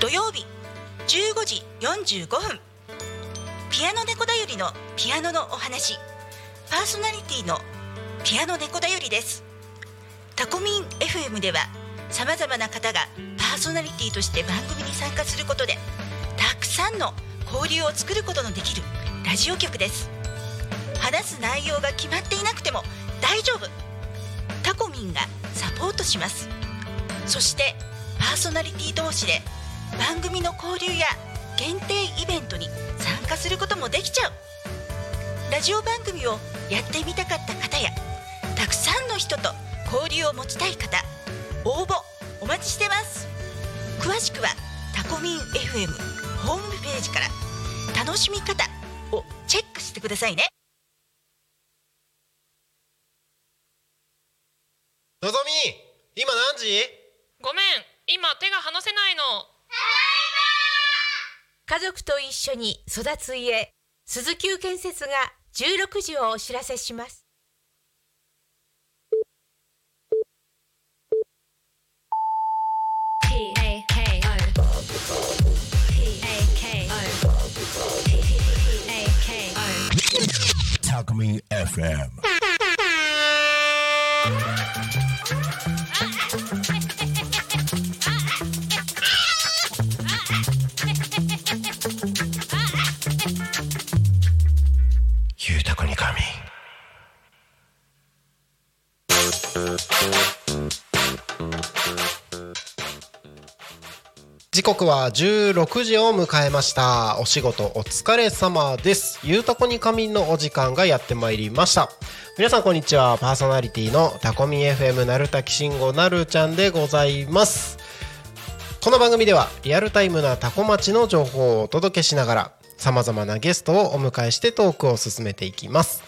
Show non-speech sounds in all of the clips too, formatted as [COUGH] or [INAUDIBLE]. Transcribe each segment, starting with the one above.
土曜日15時45分。ピアノ猫だよりのピアノのお話。パーソナリティのピアノ猫だよりです。タコミン FM ではさまざまな方がパーソナリティとして番組に参加することでたくさんの交流を作ることのできるラジオ局です。話す内容が決まっていなくても大丈夫。タコミンがサポートします。そしてパーソナリティ同士で番組の交流や限定イベントに参加することもできちゃう。ラジオ番組をやってみたかった方やたくさんの人と交流を持ちたい方応募お待ちしてます。詳しくはタコミン FM ホームページから楽しみ方をチェックしてくださいね。のぞみ今何時？ごめん今手が離せないの家族と一緒に育つ家鈴木建設が16時をお知らせします。タコミン FM 時刻は16時を迎えました。お仕事お疲れ様です。ゆうたこに仮眠のお時間がやってまいりました。皆さんこんにちは。パーソナリティのタコミ FM なるたきしんごなるちゃんでございます。この番組ではリアルタイムなタコ町の情報をお届けしながらさまざまなゲストをお迎えしてトークを進めていきます。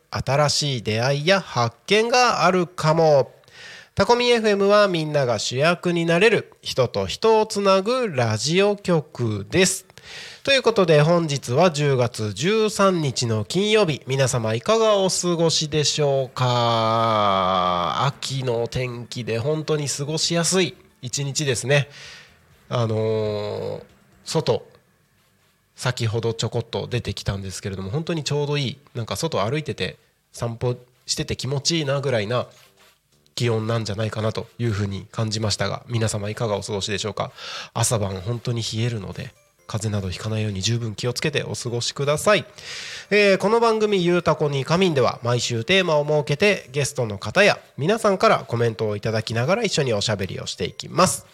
新しい出会いや発見があるかも。タコミ FM はみんなが主役になれる人と人をつなぐラジオ局です。ということで本日は10月13日の金曜日皆様いかがお過ごしでしょうか？秋の天気で本当に過ごしやすい一日ですね。あのー外先ほどちょこっと出てきたんですけれども本当にちょうどいいなんか外歩いてて散歩してて気持ちいいなぐらいな気温なんじゃないかなというふうに感じましたが皆様いかがお過ごしでしょうか？朝晩本当に冷えるので風邪などひかないように十分気をつけてお過ごしください、えーこの番組「ゆうたこに仮眠」では毎週テーマを設けてゲストの方や皆さんからコメントをいただきながら一緒におしゃべりをしていきます。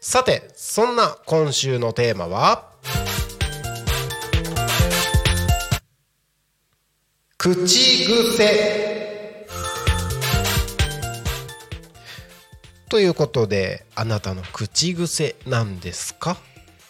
さてそんな今週のテーマは口癖。ということであなたの口癖なんですか？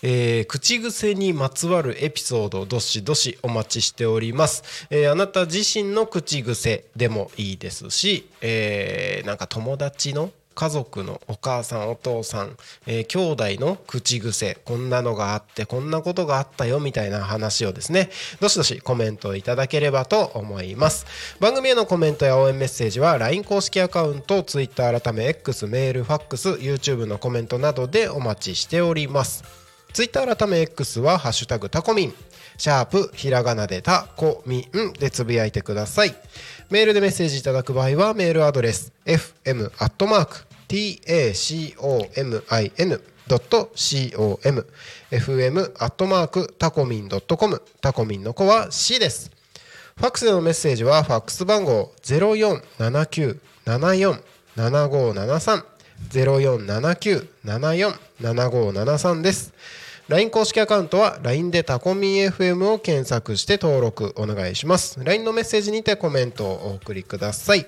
えー口癖にまつわるエピソードどしどしお待ちしております、えーあなた自身の口癖でもいいですし、えーなんか友達の家族のお母さんお父さん、えー兄弟の口癖こんなのがあってこんなことがあったよみたいな話をですねどしどしコメントいただければと思います。番組へのコメントや応援メッセージは LINE 公式アカウント Twitter 改め X メールファックス YouTube のコメントなどでお待ちしております。ツイッター改め X は「ハッシュタグタコミン」シャープひらがなでタコミンでつぶやいてください。メールでメッセージいただく場合はメールアドレス fm.tacomin.com fm アットマークタコミン .com タコミンの子は C です。ファックスでのメッセージはファックス番号0479747573 0479747573です。LINE 公式アカウントは LINE でタコミン FM を検索して登録お願いします。LINE のメッセージにてコメントをお送りください。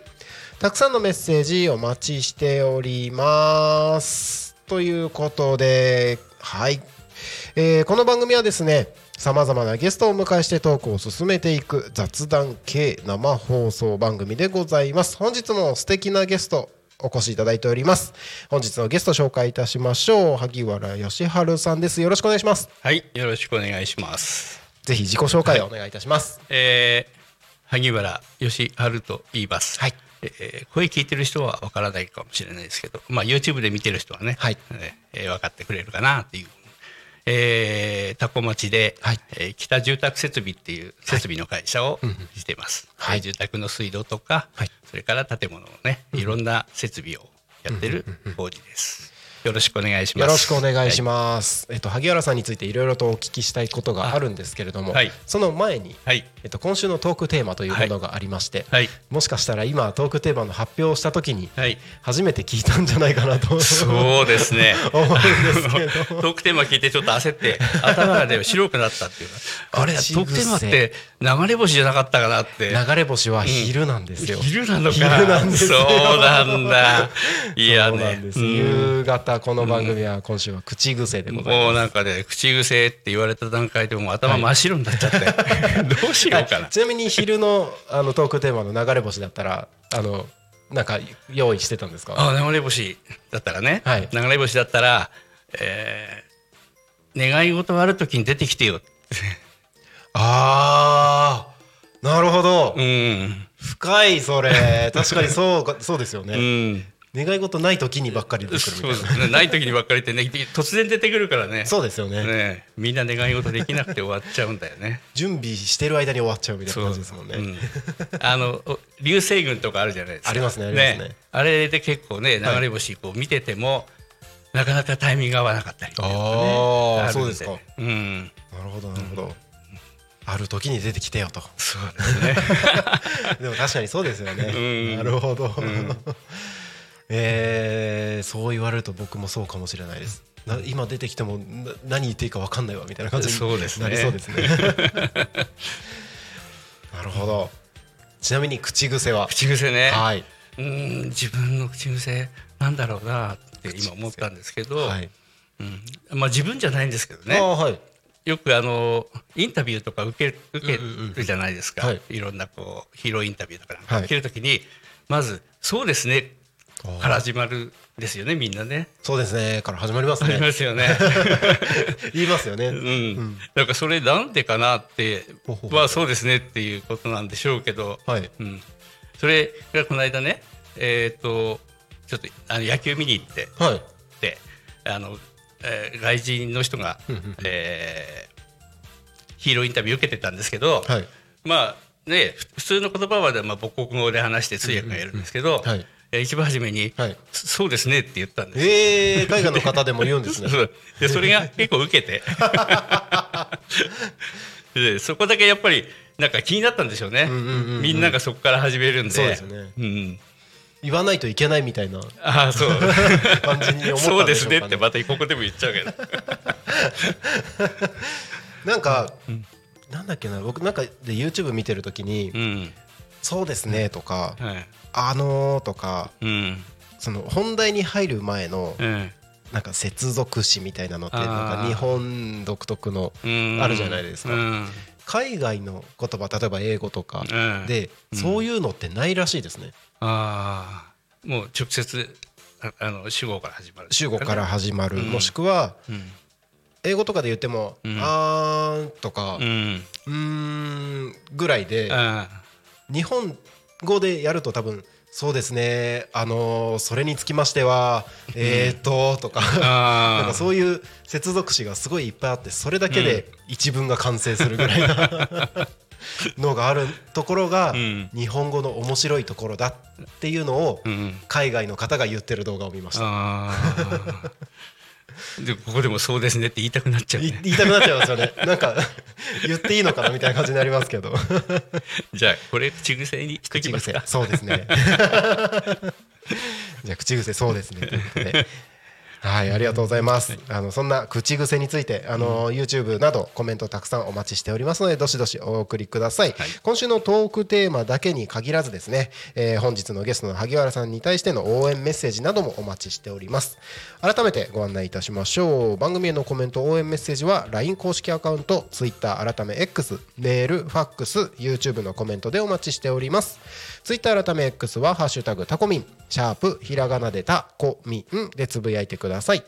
たくさんのメッセージお待ちしております。ということではい。えーこの番組はですねさまざまなゲストをお迎えしてトークを進めていく雑談系生放送番組でございます。本日も素敵なゲストお越しいただいております本日のゲスト紹介いたしましょう萩原義治さんですよろしくお願いしますはい、よろしくお願いします。ぜひ自己紹介をお願いいたしますえー、萩原義治と言います。はいえー声聞いてる人はわからないかもしれないですけど、まあ YouTube で見てる人はね、はいえー分かってくれるかなっていう。えー、タコ町で、はい。えー北住宅設備っていう設備の会社をしています。はい。住宅の水道とか、はい。それから建物のね、いろんな設備をやってる工事です。よろしくお願いします。よろしくお願いしす。ます、えっと萩原さんについていろいろとお聞きしたいことがあるんですけれども、はいその前に、はい、えっと、今週のトークテーマというものがありまして、はい、もしかしたら今トークテーマの発表をした時にはい。初めて聞いたんじゃないかなとそうですね。[LAUGHS] 思うんですけど [LAUGHS] トークテーマ聞いてちょっと焦って頭がね白くなったっていうかあれトークテーマって流れ星じゃなかったかなって。流れ星は昼なんですよ、昼なのか。昼なんですよ。そうなんだ。いやね。です、うん。夕方この番組は今週は口癖でございます、もうなんかね口癖って言われた段階でもう頭真っ白になっちゃって、[LAUGHS] どうしようかな。ちなみに昼のあのトークテーマの流れ星だったらあのなんか用意してたんですか？あ流れ星だったらね、はい。流れ星だったら、えー願い事がある時に出てきてよあー。なるほど、うん、深いそれ。確かにそうか [LAUGHS] そうですようね、ん。願い事ない時にばっかり出てくるみたいな。そうですね。ない時にばっかりってね突然出てくるからね。そうですよね。ね。みんな願い事できなくて終わっちゃうんだよね。準備してる間に終わっちゃうみたいな感じですもんね、う。ん。あのお流星群とかあるじゃないですか。ありますねありますね。あれで結構ね流れ星こう見てても、なかなかタイミングが合わなかったりあーるんそうですか。うん。なるほどなるほど、ある時に出てきてよと。そうですね。[LAUGHS] でも確かにそうですよね、うん。なるほど、ん。[LAUGHS] えーそう言われると僕もそうかもしれないです。な今出てきてもな何言っていいか分かんないわみたいな感じにそうですね。なりそうですね。[LAUGHS] なるほど。ちなみに口癖は？口癖ね。はい。うん自分の口癖なんだろうなって今思ったんですけど、はい、うん。まあ自分じゃないんですけどあね。ーはいよくあのインタビューとか受け受けうんうんうん。るじゃないですか、はい。い、ろんなこうヒーローインタビューとかなんか。はい。受けるときに、まず「そうですね」から始まるんですよねみんなね。そうですねから始まりますありまねすよね。[LAUGHS] 言いますよね、うん、なんかそれなんでかなってはそうですねっていうことなんでしょうけど、はい。うん、それがこの間ねえっ、とちょっとあの野球見に行ってはい。であの、えー外人の人が、えーヒーローインタビュー受けてたんですけど、はい。まあねふ普通の言葉はまあ母国語で話して通訳がやるんですけど、うんはい。えー一番初めに、はい。そそうですねって言ったんです。よえー、海外の方でも言うんですね。[LAUGHS] でそれが結構受けて。[LAUGHS] でそこだけやっぱりなんか気になったんでしょうね、みんながそこから始めるんで。そうですね。うん、言わないといけないみたいなああそう。感じに思ったんでしょうかね。そうですね。ってまたここでも言っちゃうけど。[LAUGHS] なんか、なんだっけな僕なんかで YouTube 見てる時にうん「そうですね」とかはい「あのー」とかうん。その本題に入る前のうんなんか接続詞みたいなのってなんか日本独特のうん。あるじゃないですか。うん。海外の言葉例えば英語とかうん。でそういうのってないらしいですねああもう直接ああの主語から始まる。主語から始まる。うん。もしくはうん。英語とかで言ってもうん「あーん」とかうん「うーん」ぐらいであ日本語でやると多分そうですねあのーそれにつきましてはえーっととかあ [LAUGHS] なんかそういう接続詞がすごいいっぱいあってそれだけで一文が完成するぐらいなのがあるところがうん。日本語の面白いところだっていうのをうん海外の方が言ってる動画を見ました。でここでもそうですねって言いたくなっちゃう、いね、言いたくなっちゃいますよね。なんか言っていいのかなみたいな感じになりますけど。[LAUGHS] じゃあこれ口癖にしとき口癖ますか。そうですね。[LAUGHS] じゃあ口癖そうですねということではい、ありがとうございます。あのそんな口癖について、あの、YouTube などコメントたくさんお待ちしておりますので、どしどしお送りください。はい今週のトークテーマだけに限らずですね、えー本日のゲストの萩原さんに対しての応援メッセージなどもお待ちしております。改めてご案内いたしましょう。番組へのコメント、応援メッセージは LINE 公式アカウント、Twitter 改め X、メール、ファックス、YouTube のコメントでお待ちしております。Twitter 改め X はハッシュタグタコミン、シャープひらがなでタコミンでつぶやいてください。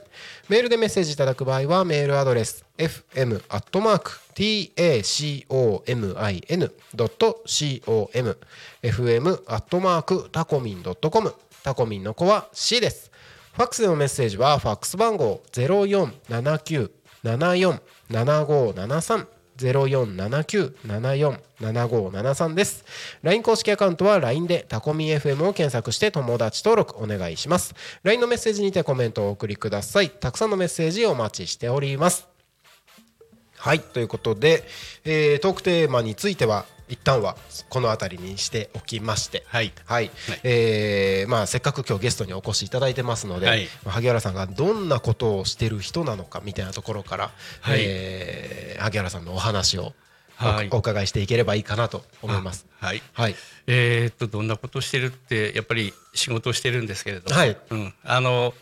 メールでメッセージいただく場合はメールアドレス fm.tacomin.com fm アットマークタコミン .com タコミンの子は C です。ファックスでのメッセージはファックス番号0479747573 0479747573です。LINE 公式アカウントは LINE でタコミ FM を検索して友達登録お願いします。LINE のメッセージにてコメントをお送りください。たくさんのメッセージお待ちしております。はいということで、えートークテーマについては一旦はこの辺りにしておきまして、はい。はい。えーまあ、せっかく今日ゲストにお越しいただいてますので、はい。まあ萩原さんがどんなことをしてる人なのかみたいなところから、はい。えー萩原さんのお話をお,、はい。お伺いしていければいいかなと思います。はい。はい、えーっとどんなことしてるってやっぱり仕事をしてるんですけれども、はい。うん、あの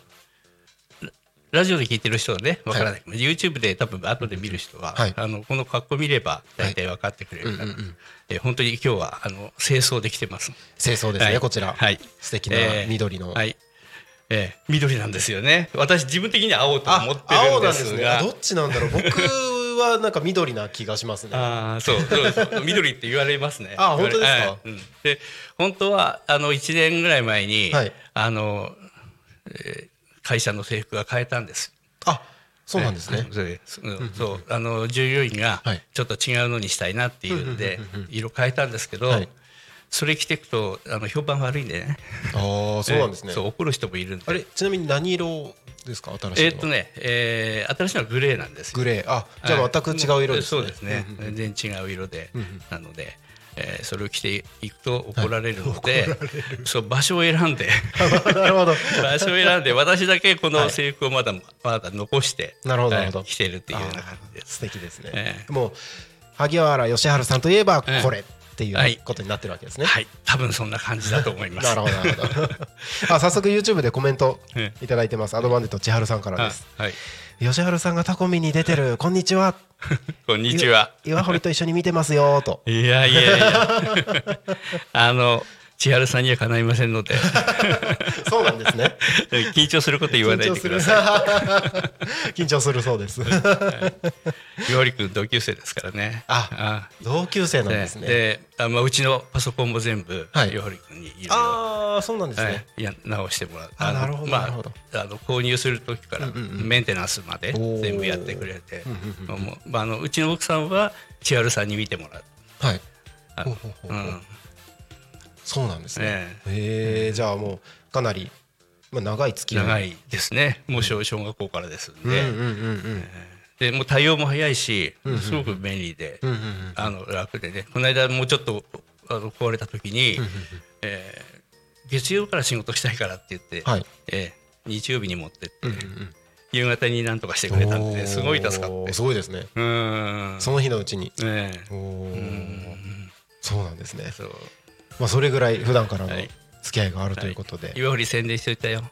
ララジオで聞いてる人はねわからない、YouTube で多分後で見る人は、はい。あのこの格好見れば大体分かってくれるから、うんうんうん。えー本当に今日はあの清掃できてます。清掃ですね、はい。こちら、はい。素敵なえー緑の、はい。えー緑なんですよね。私自分的には青とあ思って青なんるんですすね。あどっちなんだろう。僕はなんか緑な気がしますね。ああそうそうそう緑って言われますね。あ本当ですか？はい。うん。で本当はあの1年ぐらい前に、はい。あの、えー会社の制服が変えたんです。あそうなんですね、そうですうん。そうあの従業員がはい。ちょっと違うのにしたいなっていうんで色変えたんですけど、はい。それ着ていくとあの評判悪いんでね。ああ [LAUGHS] そうなんですね、えーそう怒る人もいるんで。あれちなみに何色ですか？新しいえーっとね、えー新しいのはグレーなんですよ。グレー。あじゃあ全く違う色ですね、そうですね、全然違う色で、なので、えーそれを着ていくと怒られるので、そう場所を選んで。[LAUGHS] なるほど。場所を選んで私だけこの制服をまだ、まだ残してなるほどなるほど。はい着てるっていうような感じです。素敵ですね、えもう萩原義治さんといえばええこれっていはい。うことになってるわけですね、はい、多分そんな感じだと思います。なるほどなるほど。あ早速 YouTube でコメントえいただいてます。アドバンデット千春さんからあです。はい、吉治さんがタコミに出てる。こんにちは。[LAUGHS] こんにちは。岩堀と一緒に見てますよと。いやいやいや、[LAUGHS] あの千春さんにはかないませんので、[LAUGHS] そうなんですね。[LAUGHS] 緊張すること言わないでください。[LAUGHS] 緊張するそうです。岩堀君同級生ですからね。あ同級生なんですね。であまあ、うちのパソコンも全部はい。岩堀君にいろいろああそうなんですはい。ね、いや直してもらう。のあなるほどまああの購入する時からメンテナンスまで全部やってくれて。もうまあ、あのうちの奥さんは千春さんに見てもらう。はい。あほうほうほうほう。うんそうなんですね。えへえじゃあもうかなり、まあ、長い付き合い。長いですね。もう小小学校からですんで,、うんうんうんうん。でもう対応も早いしすごく便利で、うんうんうん。あの楽でね。この間もうちょっとあの壊れた時に、えー月曜から仕事したいからって言って、はい。えー日曜日に持ってって、うんうん夕方になんとかしてくれたんでおーすごい助かって。すごいですね。うーん。その日のうちに。ねおー。そうなんですね。そうまあそれぐらい普段からのはい。付き合いがあるということで、岩堀宣伝しといたよ。[LAUGHS]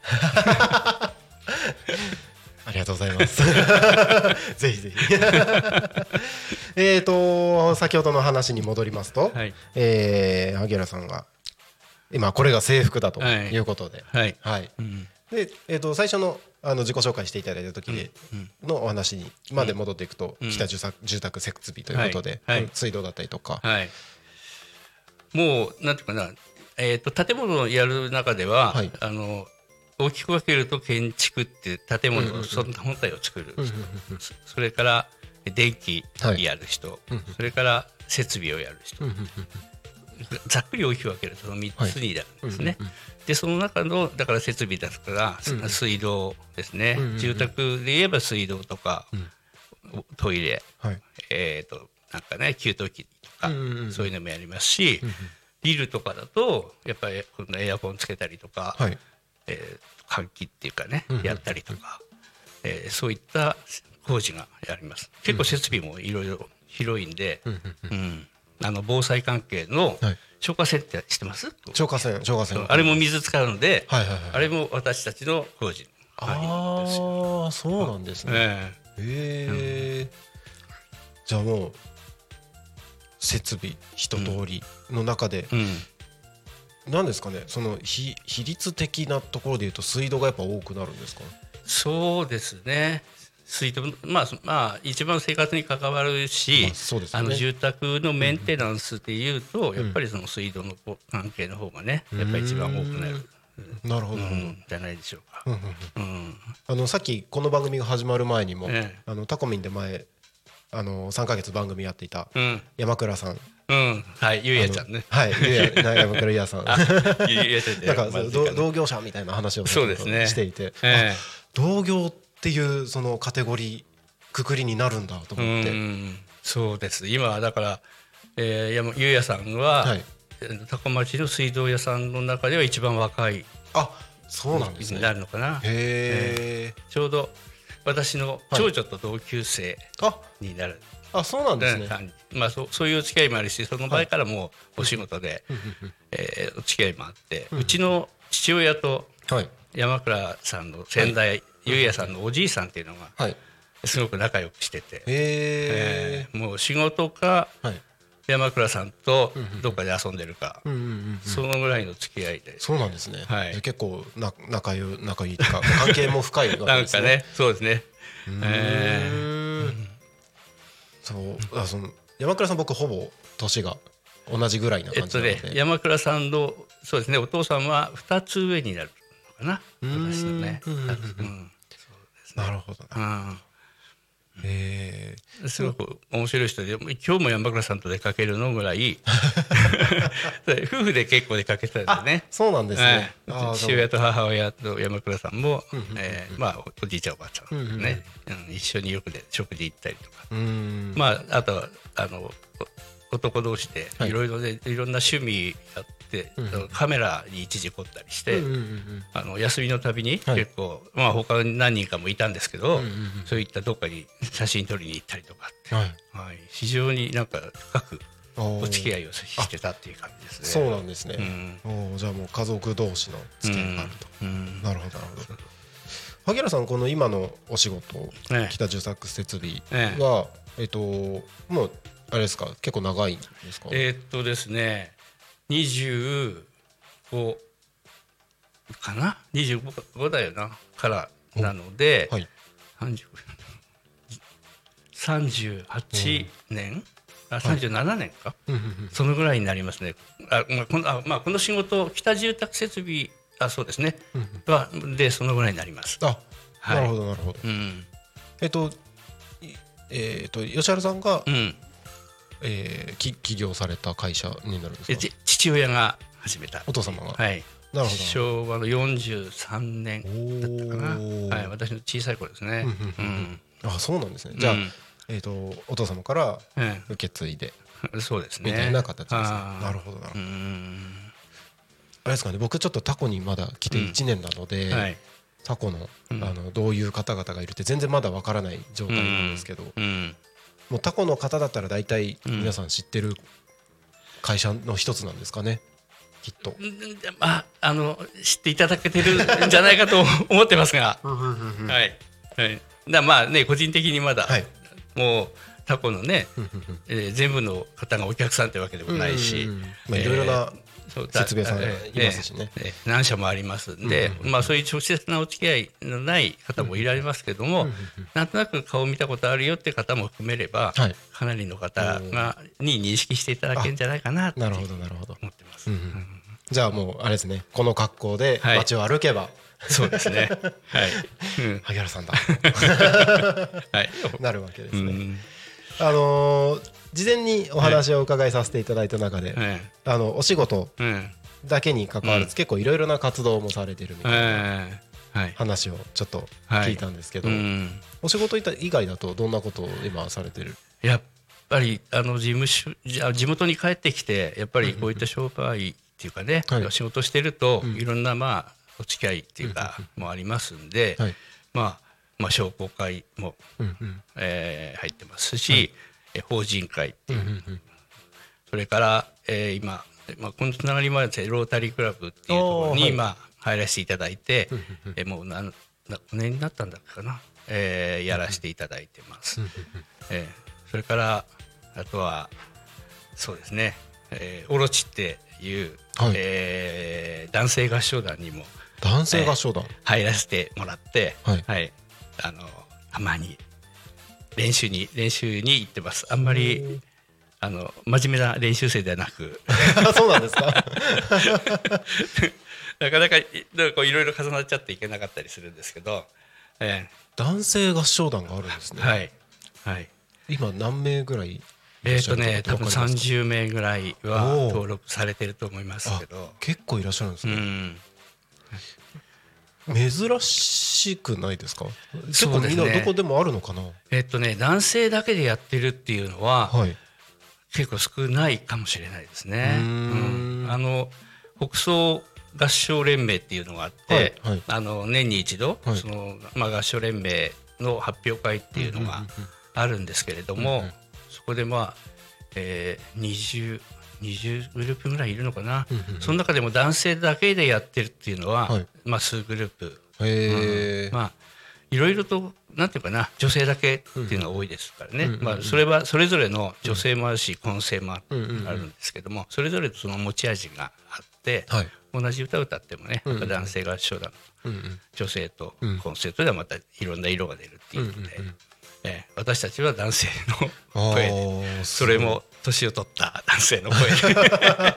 ありがとうございます。[LAUGHS] ぜひぜひ。[LAUGHS] えっと先ほどの話に戻りますと、はい。えー萩原さんが今これが制服だとはい。いうことで、はい、はい。うん。で、えー、と最初のあの自己紹介していただいた時にのお話にまで戻っていくと、うん。北住宅住宅設備ということで、はい。はい。水道だったりとか、はいもうなんていうかなえー、と建物をやる中では、はい。あの大きく分けると建築って建物のその本体を作る、そそれから電気やる人、それから設備をやる人、ざっくり大きく分けるとその3つになるんですね。でその中のだから設備だから、水道ですね、住宅で言えば水道とか、トイレ、はい。えー、となんかね給湯器とか、そういうのもやりますし、ビルとかだとやっぱりこのエアコンつけたりとか、はい。えー換気っていうかね、やったりとかえーそういった工事がやります。結構設備もいろいろ広いんで、うんあの防災関係のはい。消火栓って知ってます、消火栓消火栓。あれも水使うので、はいはいはいあれも私たちの工事ああそうなんですね。えへえじゃあもう設備一通りの中でえうん。何ですかねその比比率的なところでいうと水道がやっぱ多くなるんですか？そうですね。水道まあまあ一番生活に関わるし、まあね。あの住宅のメンテナンスでいうと、やっぱりその水道の関係の方がねやっぱり一番多くなる、なるほど、うん。じゃないでしょうか。うんうんうん。うん。あのさっきこの番組が始まる前にも、ええ。あのタコミンで前あの3か月番組やっていたうん。山倉さん。うん。はいゆうやちゃんね。はいゆうやな山倉ゆうやさん。あゆうやちゃんで [LAUGHS] なんか同同業者みたいな話をそうですね。していて、同業っていうそのカテゴリーくくりになるんだとえ思って、うん。そうです。今はだから、えー、山ゆうやさんは、はい。高高町の水道屋さんの中では一番若いあそうなんですね。になるのかな。へえ。ちょうど私の長女と同級生あになる、あそうなんですね。まあそうそういうお付き合いもあるしその場合からもうお仕事で、えーお付き合いもあって、うちの父親とはい。山倉さんの先代、ゆうやさんのおじいさんっていうのがはい。すごく仲良くしてて、へええーもう仕事かはい山倉さんとどっかで遊んでるか、そのぐらいの付き合いで。そうなんですね、はい。結構な仲良仲いいっていうか関係も深いわけなんですね。かね、そうですね。うえー。んそうあその山倉さん僕ほぼ年が同じぐらいなえっと感じなので、ね、山倉さんのそうですねお父さんは2つ上になるのかな。うん。私のね、なるほどなへえすごく面白い人で今日も山倉さんと出かけるのぐらい [LAUGHS] 夫婦で結構出かけてたんでね。そうなんですね、ええあー父親と母親と山倉さんも、えーまあ、おじいちゃんおばあちゃんね、うん一緒によくで食事行ったりとか、うーん。まあ、あとはあのお男同士ではい。いろいろでいろんな趣味やって、カメラに一時凝ったりして、うんうんうんあの休みのたびにはい。結構、まあ他に何人かもいたんですけど、そういったどっかに写真撮りに行ったりとかって、はい。はい、非常になんか深くおお付き合いいをしてたっていう感じですね。そうなんですね、ん。おーじゃあもう家族同士の付き合いがあると、うん。なるほどなるほど。萩原さんこの今のお仕事、ええ。北住宅設備ええ。はえっともうあれですか結構長いんですか、えーっとですね25かな？25だよな。からなので、はい。30 38年？あ37年か、うんうんうん。そのぐらいになりますね。あまあこのあまあ、この仕事北住宅設備あそうですね、はでそのぐらいになります。あ、はい。なるほどなるほど。うん。えっといえっと吉原さんが、うん、えーき起業された会社になるんですか？父親が始めた。お父様が、はい。なるほど。昭和の43年だったかな、はい、私の小さい頃ですね。うんあそうなんですね。じゃあ、うん。えっ、とお父様からえ受け継いで。え [LAUGHS] そうですね。みたいな形ですね。なるほどなるほど。うん。あれですかね。僕ちょっとタコにまだ来て1年なので、はい。タコの,、あのどういう方々がいるって全然まだわからない状態なんですけど、うん。もうタコの方だったら大体皆さん知ってる会社の一つなんですかね。きっと。うんまああの知っていただけてるんじゃないかと [LAUGHS] 思ってますが、はい。はい。だまあね個人的にまだ、はい。もうタコのね、えー全部の方がお客さんってわけでもないし。うんうんうん、まあいろいろな設備屋さんえいますしねええ何社もありますんで、まあそういう直接なお付き合いのない方もいられますけども、なんとなく顔見たことあるよって方も含めれば、はいかなりの方がに認識していただけるんじゃないかなとなるほどなるほど。思ってます。じゃあもうあれですねこの格好ではい街を歩けば、そうですね。はい。うん [LAUGHS] 萩原さんだ [LAUGHS] はい。[LAUGHS] なるわけですね。うん。あのー事前にお話をお伺いさせていただいた中で、えあのお仕事。だけに関わらず、結構いろいろな活動もされてるみたいなええ。はい。話をちょっと聞いたんですけど、うん。お仕事以外だとどんなことを今されてる？やっぱりあの事務所じゃ地元に帰ってきてやっぱりこういった商売っていうかね、はい。仕事してるといろんなまあお付き合いっていうかもありますんで、はい。まあまあ、商工会も、えー入ってますし、え法人会っていう、それから、えー今、まあ、このつながりもあるんですロータリークラブっていうところに、あーはい。まあ、入らせていただいて、えーもう何何年になったんだっけかな、えーやらせていただいてます。えーそれからあとはそうですね、えーオロチっていう、はい。えー男性合唱団にも男性合唱団、入らせてもらって、はい。あのたまに練習に練習に行ってます。あんまりあの真面目な練習生ではなく。[LAUGHS] そうなんですか？[LAUGHS] なかなかいなんかいろいろ重なっちゃっていけなかったりするんですけど、え男性合唱団があるんですね、ーはい。はい。今何名ぐらいえっ、っしゃるとね多分かわかりますか？30名ぐらいは登録されてると思いますあけど、結構いらっしゃるんですうね、ん、珍しくないですか？結構みんなどこでもあるのかな？えっ、とね男性だけでやってるっていうのは、はい。結構少ないかもしれないですね。うーん。うん。あの北総合唱連盟っていうのがあって、はいはい。あの年に一度、はい。そのまあ、合唱連盟の発表会っていうのがあるんですけれども、そこでまあ、えー、20, 20グループぐらいいるのかな、うんうんうん。その中でも男性だけでやってるっていうのは、はい。まあ、数グループ、へえ、まあいろいろとなんていうかな女性だけっていうのが多いですからね、うんうんうんまあ、それはそれぞれの女性もあるし混声もあるんですけどもそれぞれその持ち味があって、はい。同じ歌を歌ってもね、うんうんやっぱ男性合唱団うんうん。女性とうん。混声とではまたいろんな色が出るっていうので、うんうんうんえー私たちは男性あの声でーそれも年を取った男性の声。で、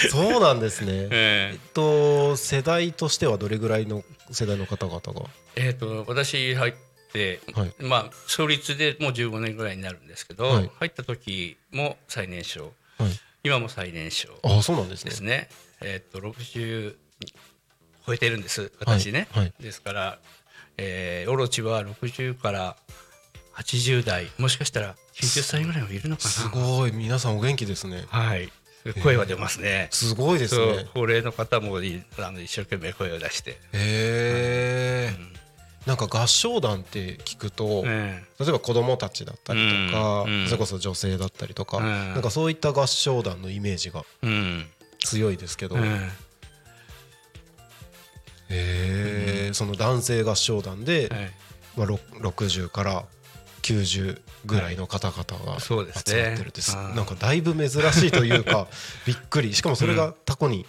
[LAUGHS] そうなんですね。[LAUGHS] ええ。っと世代としてはどれぐらいの世代の方々が？ーえーと私入って、はい。まあ創立でもう15年ぐらいになるんですけど、はい。入った時も最年少。はい。今も最年少ああそうなんですね。ですね。えっと60超えてるんです私ね。ですから、えー、オロチは60から80代もしかしたら90歳ぐらいもいるのかな。すごい。皆さんお元気ですね。はい。声は出ますね。すごいですね。高齢の方もいあの一生懸命声を出して。へえなんか合唱団って聞くとえ例えば子供たちだったりとかうん。うん。それこそ女性だったりとかうん。なんかそういった合唱団のイメージがえうん。強いですけど。うん。へえその男性合唱団ではい。まあろ60から90ぐらいの方々がそうですね。集まってるですうんなんかだいぶ珍しいというか [LAUGHS] びっくり。しかもそれがタコに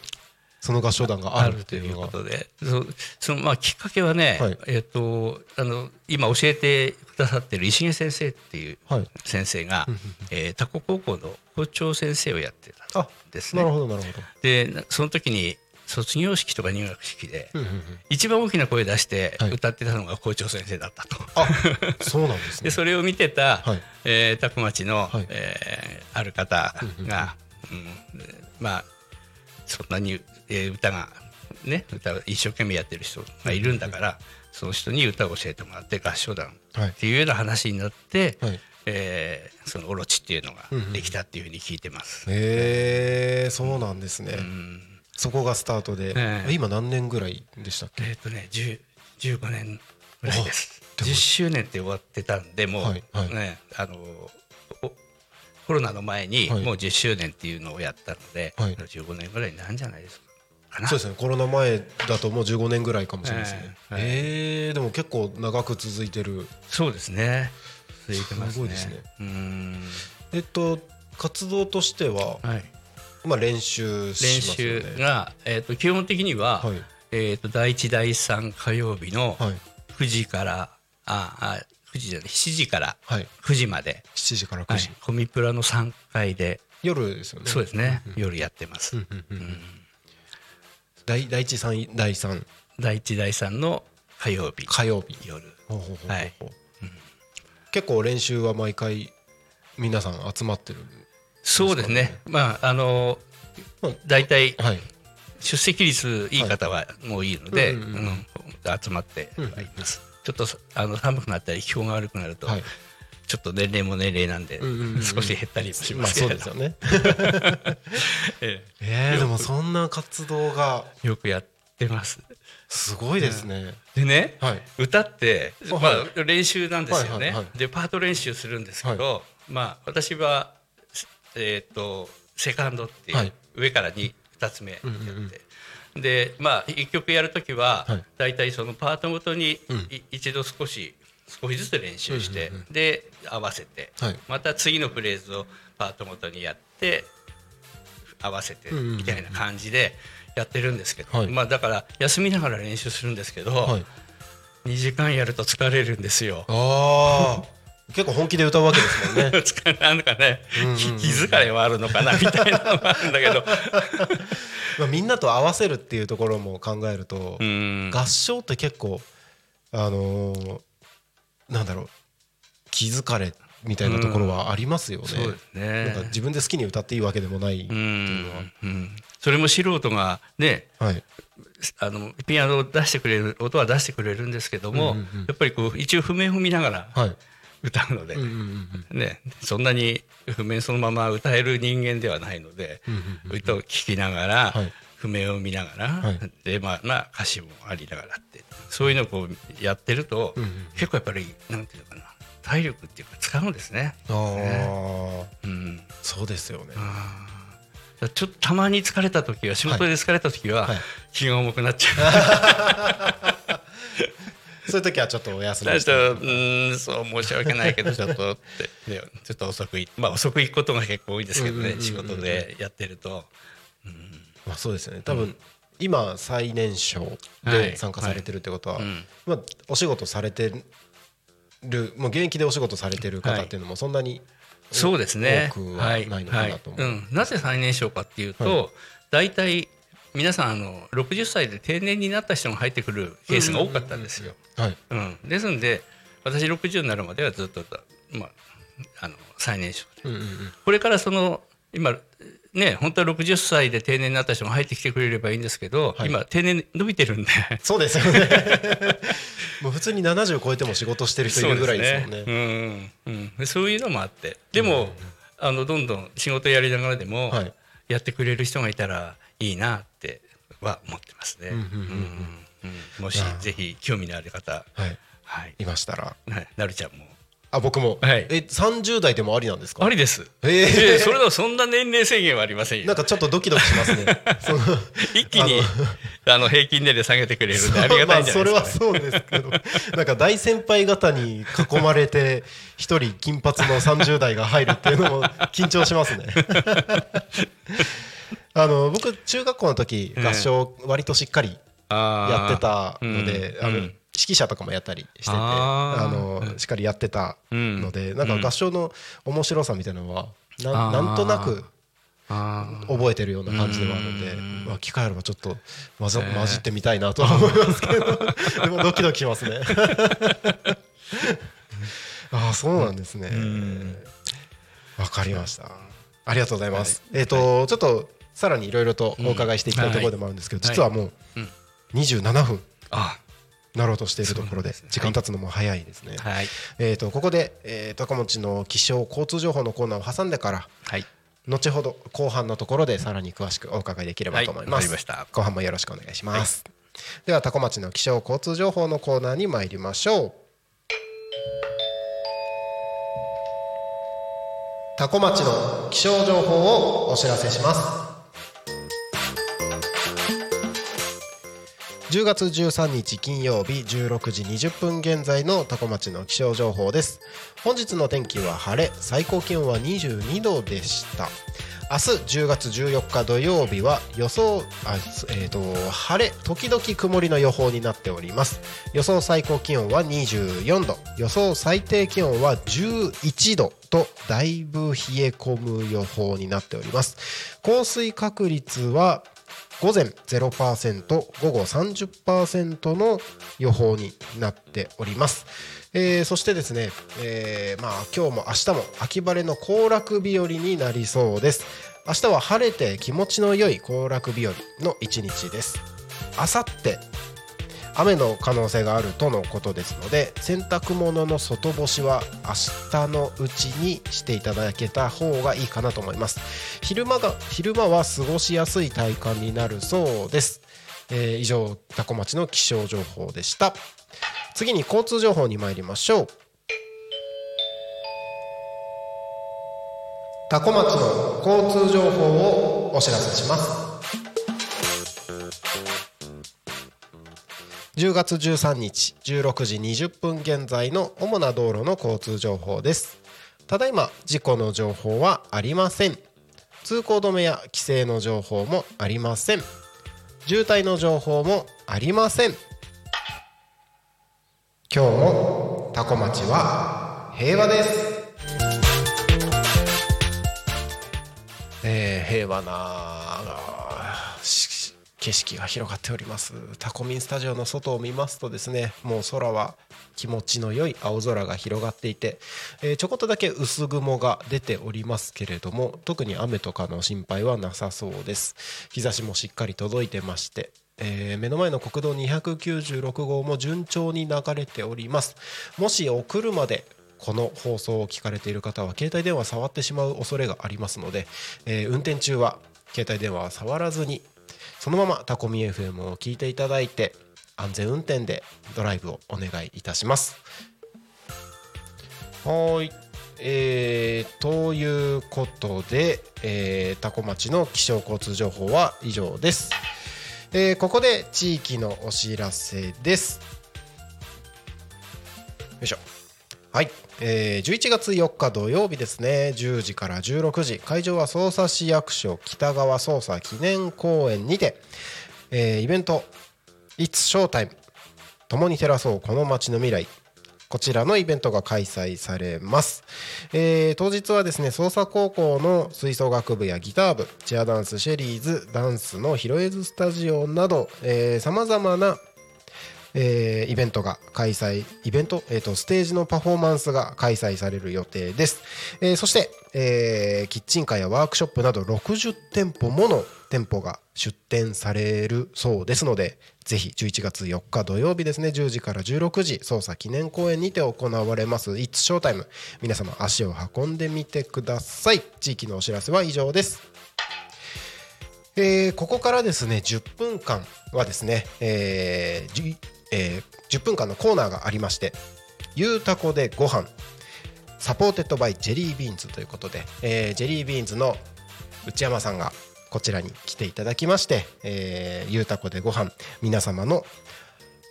その合唱団があるっていうのが。ということで。そそのまあきっかけはね、はい。えっ、とあの今教えてくださってる石毛先生っていうはい。先生が、えー、タコ高校の校長先生をやってたんあですなるね。ほどなるほど。でなその時に卒業式とか入学式で、うんうんうん。一番大きな声出してはい。歌ってたのが校長先生だったと。あそうなんですね。でそれを見てた、はい。えー、多古町の、はい。えーある方が、うんまあそんなに、えー歌がね歌を一生懸命やってる人がいるんだから、その人に歌を教えてもらって合唱団はい。っていうような話になって、はい。えーそのオロチっていうのができたっていうふうに聞いてます。へえそうなんですね。うんそこがスタートでええ今何年ぐらいでしたっけ？えっ、とね10 15年ぐらいです。あでも10周年って終わってたんでもう、はいはいねあのおコロナの前にはいもう10周年っていうのをやったので、はい15年ぐらいになるんじゃないですかな。そうですねコロナ前だともう15年ぐらいかもしれないですねええはいええでも結構長く続いてるそうですね。続いてますね。すごいですねうーん。えっと活動としてははい。まあ練習練しますよね。習が、えっ、と基本的には、はい。えっ、と第一第三火曜日のはい。9時から、ああ9時じゃない7時からはい。9時まで、7時から9はい。時、コミプラの3階で、夜ですよね。そうですね、夜やってます。うんうんうん第第一三第三。第一第三の火曜日。火曜日。夜。結構練習は毎回皆さん集まってるそうですね。まああのまあ大体はい。出席率いい方はもういいので、集まってはいます、ちょっとあの寒くなったり気候が悪くなると、はい。ちょっと年齢も年齢なんで、少し減ったりもしまあますけれど、そうですよね。[LAUGHS] ええ。ー、でもそんな活動が。えよくやっってます。すごいですね、でね、はい。歌って、はい。まあ、練習なんですよね、でパート練習するんですけど、まあ私はえっ、とセカンドっていう、はい。上から 2, 二つ目やって、うんうんでまあ一曲やるときは、はい。だいたいそのパートごとに、うん。い一度少し少しずつ練習して、うんうんで合わせて、はい。また次のフレーズをパートごとにやって合わせてうんうんうんみたいな感じでやってるんですけど、はい。まあだから休みながら練習するんですけど、はい。2時間やると疲れるんですよ。結構本気で歌うわけですもんね。[LAUGHS] なんかね、気気疲れはあるのかなみたいなのもあるんだけど。[LAUGHS] まあみんなと合わせるっていうところも考えると、うん。合唱って結構あのーなんだろう気疲れみたいなところはありますよね、そうですね。なんか自分で好きに歌っていいわけでもないってういうのは、んうんそれも素人がねはい。あのピアノを出してくれる音は出してくれるんですけども、うんうんうん。やっぱりこう一応譜面を見ながらはい歌うので、ね、そんなに譜面そのまま歌える人間ではないので、うんうんうん歌を聴きながら、はい。譜面を見ながら、はい。でまあまあ歌詞もありながらって。そういうのをこうやってると、うんうん結構やっぱりなんていうのかな体力っていうか使うんですね。ああ、うん。そうですよね。あー。ちょっとたまに疲れた時は仕事で疲れた時は、はい。気が重くなっちゃう。[LAUGHS] そういう時はちょっとお休みしちょってとうーんそう申し訳ないけど [LAUGHS] ちょっとって、ね、ちょっと遅くいまあ遅く行くことが結構多いですけどうんうんうんうん。ね仕事でやってると。まあそうですよね。多分、今最年少はい。で参加されてるってことは、うん。まあ、お仕事されてるもう現役でお仕事されてる方っていうのもそんなにそうですね。多くはないのかなと思う、はい。はい。うん、なぜ最年少かっていうと、はい。大体皆さんあの60歳で定年になった人が入ってくるケースが多かったんですよ。はい。うん、ですんで私60になるまではずっと、まあ、あの最年少で。うんうんうん。これからその今ね本当は60歳で定年になった人が入ってきてくれればいいんですけど、はい。今定年伸びてるんで。そうですよね。[LAUGHS] もう普通に70超えても仕事してる人いるぐらいですもんね。そううん。うん。でそういうのもあって。でも、あのどんどん仕事やりながらでも、はい。やってくれる人がいたらいいなっては思ってますね。もしぜひ興味のある方、はい。はい、いましたら。はい。なるちゃんも。あ僕も、はい。え30代でもありなんですか？ありです。えー。でそれでもそんな年齢制限はありませんよ。なんかちょっとドキドキしますね。[LAUGHS] 一気にあの平均年齢下げてくれるんでありがたいんじゃないですか、ね。まあそれはそうですけど。なんか大先輩方に囲まれて一人金髪の30代が入るっていうのも緊張しますねあの僕中学校の時うん。合唱割としっかりやってたので、あの指揮者とかもやったりしててあのしっかりやってたので、うん。なんか合唱の面白さみたいなのはななんとなく覚えてるような感じではあるので、うん。まあ、機会あればちょっと混ざね。混じってみたいなとは思いますけど。[LAUGHS] でもドキドキしますね。[LAUGHS] ああそうなんですね。わかりました。ありがとうございます、えっ、と、ちょっとさらにいろいろとお伺いしていきたいところでもあるんですけど、はい実はもううん27分あ。なろうとしているところで時間経つのも早いですね、はい。えっ、とここで、えー、高持の気象交通情報のコーナーを挟んでからはい。後ほど後半のところでさらに詳しくお伺いできればと思います。後半もよろしくお願いします。ではタコ町の気象交通情報のコーナーに参りましょう。タコ町の気象情報をお知らせします。10月13日金曜日16時20分現在のタコ町の気象情報です。本日の天気は晴れ最高気温は22度でした。明日10月14日土曜日は予想あ、えー、と晴れ時々曇りの予報になっております。予想最高気温は24度。予想最低気温は11度とだいぶ冷え込む予報になっております。降水確率は午前0%午後30%の予報になっております、えーそしてですね、えーまあ、今日も明日も秋晴れの行楽日和になりそうです。明日は晴れて気持ちの良い行楽日和の一日です。あさって雨の可能性があるとのことですので洗濯物の外干しは明日のうちにしていただけた方がいいかなと思います。昼間が昼間は過ごしやすい体感になるそうです。えー以上多古町の気象情報でした。次に交通情報に参りましょう。多古町の交通情報をお知らせします。10月13日16時20分現在の主な道路の交通情報です。ただいま事故の情報はありません。通行止めや規制の情報もありません。渋滞の情報もありません。今日もタコ町は平和です。えー平和な景色が広がっております。タコミンスタジオの外を見ますとですねもう空は気持ちの良い青空が広がっていて、えーちょこっとだけ薄雲が出ておりますけれども特に雨とかの心配はなさそうです。日差しもしっかり届いてましてえー目の前の国道296号も順調に流れております。もしお車でこの放送を聞かれている方は携帯電話触ってしまう恐れがありますので、えー運転中は携帯電話は触らずにそのままタコミ FM を聞いていただいて安全運転でドライブをお願いいたします。はい。えーということで、えー、タコ町の気象交通情報は以上です、えーここで地域のお知らせです。よいしょ。はい、えー、11月4日土曜日ですね。10時から16時。会場は匝瑳市役所北川捜査記念公園にて、えーイベント「It's Showtime 共に照らそうこの街の未来」こちらのイベントが開催されます、えー当日はですね捜査高校の吹奏楽部やギター部チアダンスシェリーズダンスのヒロエズスタジオなどさまざまなえーイベントが開催イベント、えーとステージのパフォーマンスが開催される予定です、えーそして、えーキッチンカーやワークショップなど60店舗もの店舗が出店されるそうですのでぜひ11月4日土曜日ですね10時から16時捜査記念公演にて行われます。It's Showtime 皆様足を運んでみてください。地域のお知らせは以上です。えーここからですね10分間はですね、えーえー10分間のコーナーがありまして「ゆうたこでご飯 supported by ジェリービーンズ」ということで、えージェリービーンズの内山さんがこちらに来ていただきまして「えーゆうたこでご飯皆様の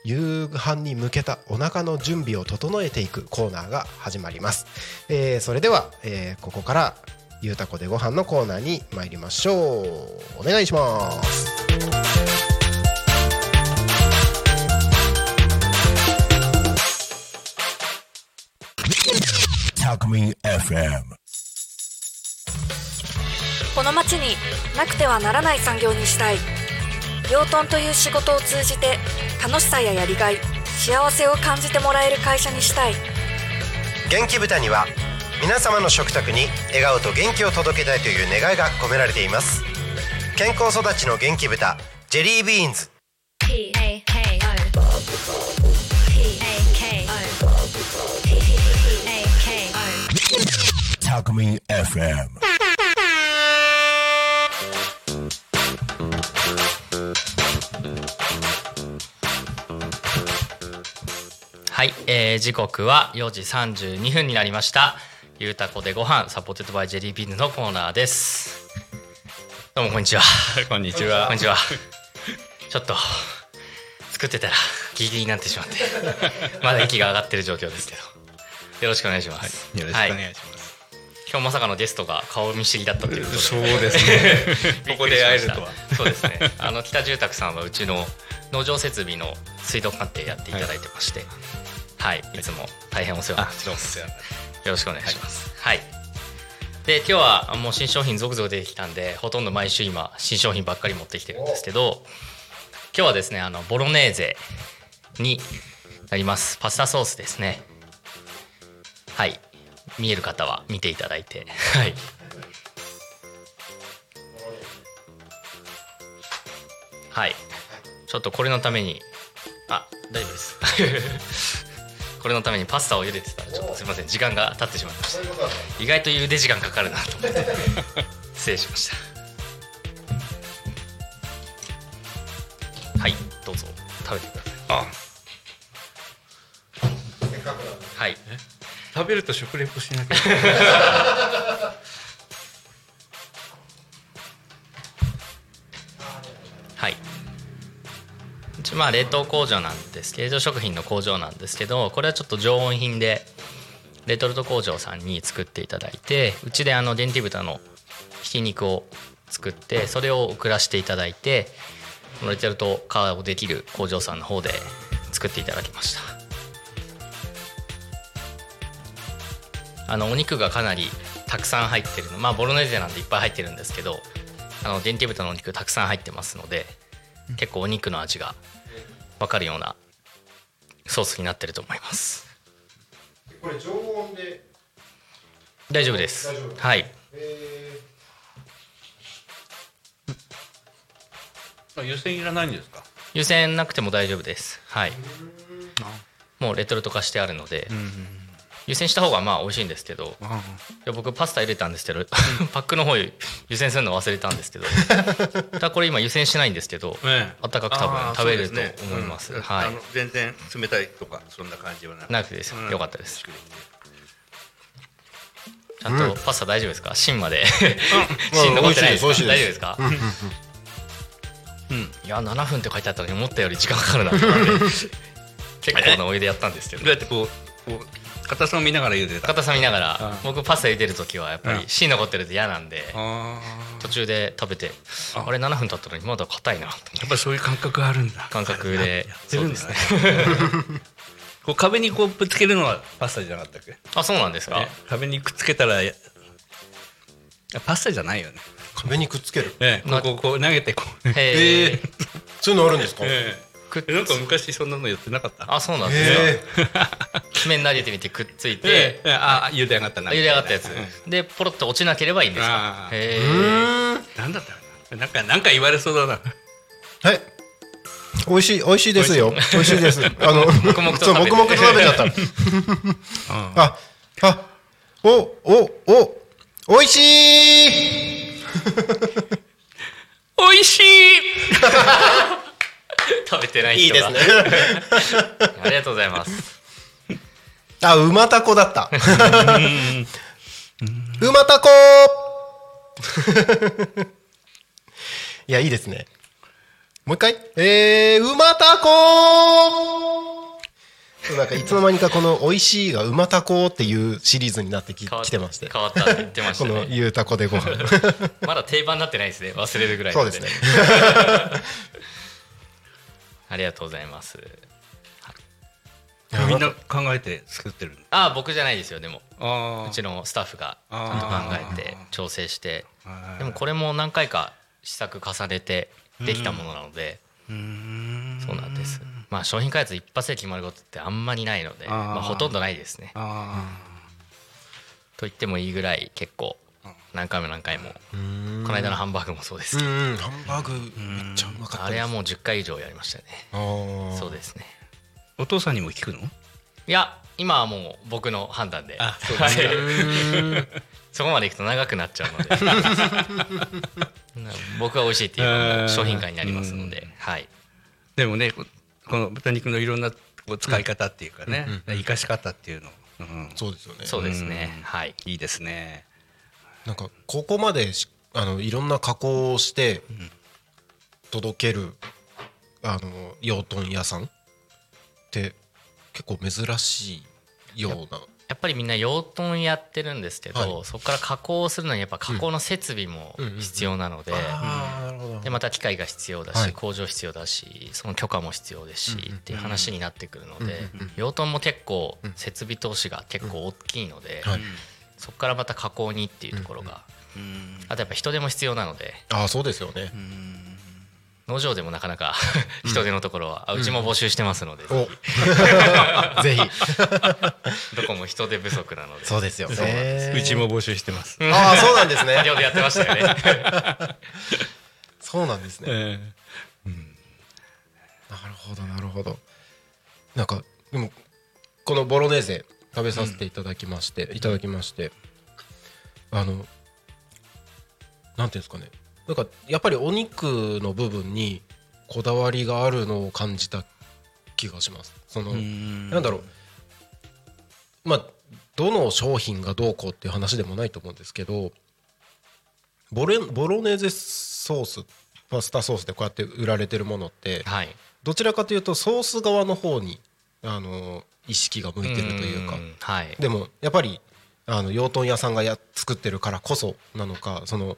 夕飯に向けたお腹の準備を整えていくコーナーが始まります、えーそれでは、えーここからゆうたこでご飯のコーナーに参りましょう。お願いします。タコミン FM この町になくてはならない産業にしたい。養豚という仕事を通じて楽しさややりがい幸せを感じてもらえる会社にしたい。元気豚には皆様の食卓に笑顔と元気を届けたいという願いが込められています。健康育ちの元気豚ジェリービーンズ。タコミン FM はい、えー時刻は4時32分になりました。ゆうたこでご飯 supported by ジェリービーンズのコーナーです。どうもこんにちは。こんにちは。こんにちは。ちょっと作ってたらギリギリになってしまって。まだ息が上がってる状況ですけど。よろしくお願いします、よろしくお願いします、今日まさかのゲストが顔見知りだったということで。そうですね。[LAUGHS] ここで会えるとは。そうですね。あの北住宅さんはうちの農場設備の水道鑑定やっていただいてまして。はい、い、つも大変お世話になってます。よろしくお願いします。はい、で今日はもう新商品続々出てきたんでほとんど毎週今新商品ばっかり持ってきてるんですけど今日はですねあのボロネーゼになります。パスタソースですね。はい見える方は見ていただいて。はい。はい。ちょっとこれのためにあ大丈夫です。[LAUGHS] これのためにパスタを茹でてたらちょっとすいません。時間が経ってしまいました。意外と茹で時間かかるなと思って。[LAUGHS] 失礼しました。はい。食べてください。あ。はい食べると食レポしなきゃ [LAUGHS] はい。うちまあ冷凍工場なんですけど冷凍食品の工場なんですけどこれはちょっと常温品でレトルト工場さんに作っていただいてうちであの電気豚のひき肉を作ってそれを送らせていただいてレトルト化をできる工場さんの方で作っていただきましたあのお肉がかなりたくさん入ってるの。まあボロネーゼなんでいっぱい入ってるんですけどあの電気豚のお肉たくさん入ってますので結構お肉の味が分かるようなソースになってると思います。これ常温で？大丈夫です。大丈夫。はい。えあ湯煎いらないんですか？湯煎なくても大丈夫です。はい。もうレトルト化してあるので、湯煎した方がまあ美味しいんですけどいや僕パスタ入れたんですけど [LAUGHS] パックの方湯煎するの忘れたんですけど。[LAUGHS] ただこれ今湯煎してないんですけど、ええあったかく多分食べれると思います。うん。はい。全然冷たいとかそんな感じはなく。てです。うん。よかったです。ちゃんとパスタ大丈夫ですか？芯まで。うん。[LAUGHS] 芯残ってないですか？大丈夫ですか？うん。いや7分って書いてあったのに思ったより時間かかるな結構なお湯でやったんですけど。どうやってこうこう硬さを見ながら茹でた。硬さ見ながら。うん。僕パスタ茹でる時はやっぱうん。り芯残ってると嫌なんで途中で食べてあ。あれ7分経ったのにまだ硬いな。やっぱりそういう感覚があるんだ。感覚で。やってるんだね。そうです [LAUGHS] こう壁にこうぶつけるのはパスタじゃなかったっけ？あそうなんですか？ね。壁にくっつけたらやパスタじゃないよね。ー壁にくっつける？ね。こうこうこう投げてこう。へええそういうのあるんですか？えくっえなんか昔そんなのやってなかった？あそうなんですえか面投げてみてくっついて。ええあ茹で上がったな。茹で上がったやつ。うん。でポロッと落ちなければいいんですかへー。えなんだった？かななんかなんか言われそうだな。はい美味しい美味しいですよ。美味しい。です。[LAUGHS] あの黙々とそう食べて黙々と食べちゃった。[LAUGHS] ああおおお美味しい！美味しい [LAUGHS] 食べてない人が。いいですね。[LAUGHS] ありがとうございます。あ馬タコだった。[LAUGHS] 馬タコ。いやいいですね。もう一回。えー、馬タコ。なんかいつの間にかこの美味しいが馬タコっていうシリーズになってき変わっきてまして。変わったって言ってましこたね。のゆうたこでご飯。まだ定番になってないですね。忘れるぐらいなんそうですねありがとうございます。みんな考えて作ってるんだ。あ僕じゃないですよでも。あうちのスタッフがちゃんと考えて調整して。あでもこれも何回か試作重ねてできたものなので。うん。そうなんです。まあ商品開発一発で決まることってあんまりないのでまあほとんどないですね。あと言ってもいいぐらい結構何回も何回も。この間のハンバーグもそうです。けどうん。ハンバーグめっちゃうまかったあれはもう10回以上やりましたね。もそうですね。お父さんにも聞くの？いや今はもう僕の判断で。あそうはい。すそこまでいくと長くなっちゃうので。[LAUGHS] 僕は美味しいっていう商品化になりますので。はい。でもねここの豚肉のいろんなこう使い方っていうかね。生かし方っていうの。うん。そうですよね。そうですね。うん。はい。いいですねなんかここまでしあのいろんな加工をして届けるあの養豚屋さんって結構珍しいような。やっぱりみんな養豚やってるんですけど、はい。そこから加工するのにやっぱ加工の設備も必要なので、でまた機械が必要だし、はい。工場必要だしその許可も必要ですし、っていう話になってくるので、養豚も結構設備投資が結構大きいので、はいそこからまた加工にっていうところが、あとやっぱ人手も必要なのでああそうですよね。農場でもなかなか [LAUGHS] 人手のところは、あうちも募集してますので、お。ぜひ。[LAUGHS] [LAUGHS] どこも人手不足なので。そうですよそうなんです。ねうちも募集してます。ああそうなんですね。先ほどやってましたよね。そうなんですね。えなるほどなるほど。なんかでもこのボロネーゼ食べさせていただきまして、いただきましてあのなんていうんですかね。なんかやっぱりお肉の部分にこだわりがあるのを感じた気がします。そのなんだろう。まあどの商品がどうこうっていう話でもないと思うんですけどボレボロネーゼソースパスタソースでこうやって売られてるものって、はい。どちらかというとソース側の方にあの意識が向いてるというか。ん。はい。でもやっぱりあの養豚屋さんがや作ってるからこそなのかその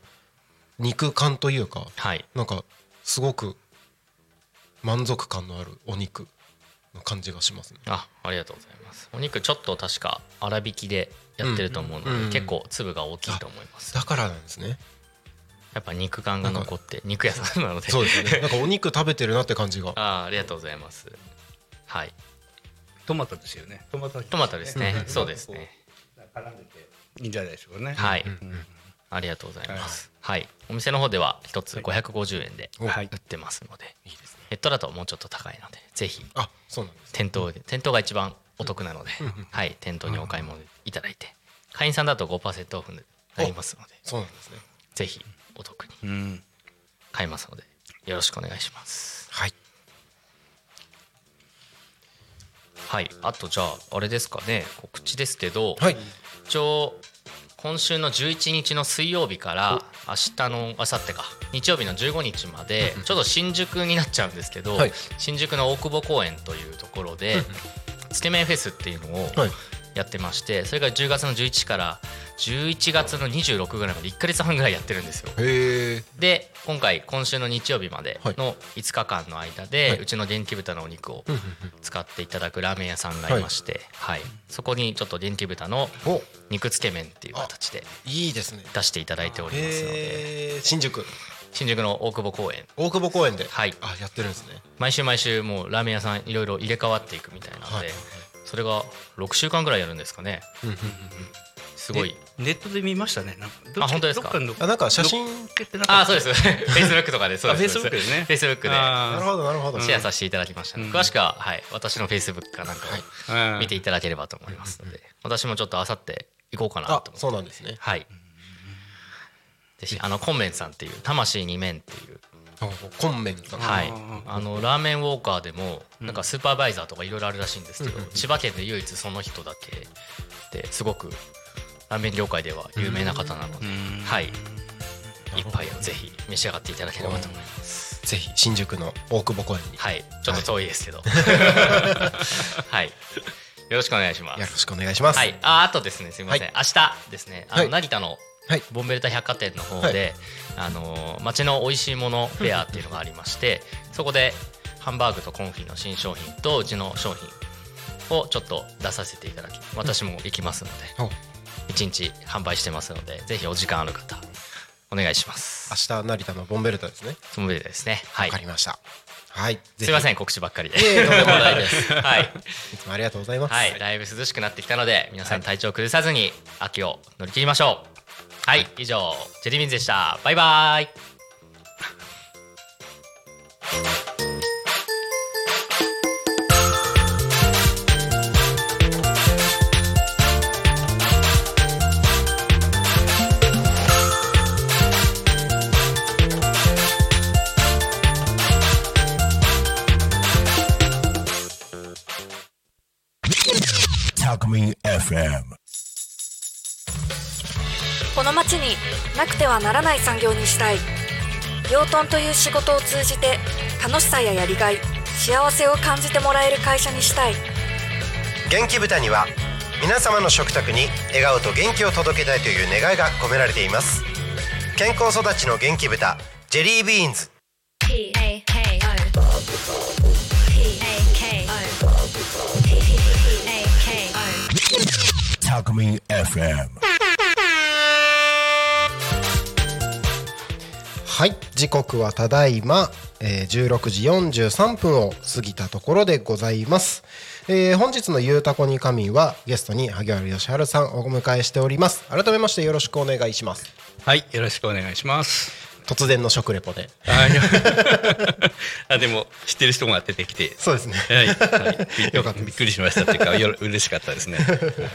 肉感というかはい。なんかすごく満足感のあるお肉の感じがしますね。あありがとうございます。お肉ちょっと確か粗挽きでやってると思うので、うんうん結構粒が大きいと思います。だからなんですね。やっぱ肉感が残って肉屋さんなので。そうですね。なんかお肉食べてるなって感じが。[LAUGHS] あーありがとうございます。はいトマトですよね。トマトトマトですね。うん。そうですね。絡んでていいんじゃないでしょうかね。はい、うん。ありがとうございます。はい、お店の方では一つ550円ではい。売ってますので、いいですね。ネットだともうちょっと高いので、ぜひ。あ、そうなんです。店頭で店頭が一番お得なので、はい、店頭にお買い物いただいて、会員さんだと5%オフになりますので、そうなんですね。ぜひお得にうん。買えますので、よろしくお願いします。はい。はい、あとじゃああれですかね、告知ですけど、はい。一応今週の11日の水曜日から明日の明後日か。日曜日の15日までちょっと新宿になっちゃうんですけど、はい。新宿の大久保公園というところでつけ麺フェスっていうのをはい。やってましてそれが10月の11から11月の26ぐらいまで1か月半ぐらいやってるんですよ。で今回今週の日曜日まではい。の5日間の間はでい。うちの元気豚のお肉を使っていただくラーメン屋さんがいまして、はい。そこにちょっと元気豚の肉つけ麺っていう形でいいですね。出していただいておりますので。新宿。新宿の大久保公園。大久保公園で。はい。あ、やってるんですね。毎週毎週もうラーメン屋さんいろいろ入れ替わっていくみたいなので、はいそれが6週間ぐらいやるんですかね。うん。うんうんすごい。ネネットで見ましたね。あ本当ですか？あ、なんか写真。載っけてなかった。あそうです。フェイスブックとかでそうです。あ Facebook でね。Facebook で。あなるほどなるほど。シェアさせていただきました。ので、うん。詳しくは、はい、私のフェイスブックかなんかをうん。見ていただければと思いますので、私もちょっとあさって行こうかなと思っ、てあそうなんですね。はい。ぜひあのコンメンさんっていう魂に麺っていうコンメンさん。はい。あ、あのラーメンウォーカーでもなんかスーパーバイザーとかいろいろあるらしいんですけど、うん。うん千葉県で唯一その人だけですごくラーメン業界では有名な方なので、うん。はい。一杯をぜひ召し上がっていただければと思います。ぜひ新宿の大久保公園に。はい、ちょっと遠いですけど、はい、[LAUGHS] よろしくお願いします。よ。ろしくお願いします。はい、ああとですねすみません、はい。明日ですねあの、はい。成田のはいボンベルタ百貨店の方で、あのー街の美味しいものフェアっていうのがありましてそこでハンバーグとコンフィの新商品とうちの商品をちょっと出させていただき私も行きますので、お一日販売してますのでぜひお時間ある方お願いします。明日成田のボンベルタですね。その上でですね。はい。わかりました。はい。ん。すいません告知ばっかりで。いえいえとんでもないです。[LAUGHS] はい。いつもありがとうございます。はい、だいぶ涼しくなってきたので皆さん体調崩さずに秋を乗り切りましょうはい以上チェリーミンズでした。バイバイ。なくてはならない産業にしたい。養豚という仕事を通じて楽しさややりがい幸せを感じてもらえる会社にしたい。元気豚には皆様の食卓に笑顔と元気を届けたいという願いが込められています。健康育ちの元気豚ジェリービーンズ。Talk Me FM. はい。時刻はただいま、えー、16時43分を過ぎたところでございます、えー本日の「ゆうたこに神」はゲストに萩原義治さんをお迎えしております。改めましてよろしくお願いします。はい。よろしくお願いします。突然の食レポで。[LAUGHS] あでも知ってる人が出てきて。そうですね。はい、はい、び [LAUGHS] よかったびっくりしましたっていうかよ嬉しかったですね。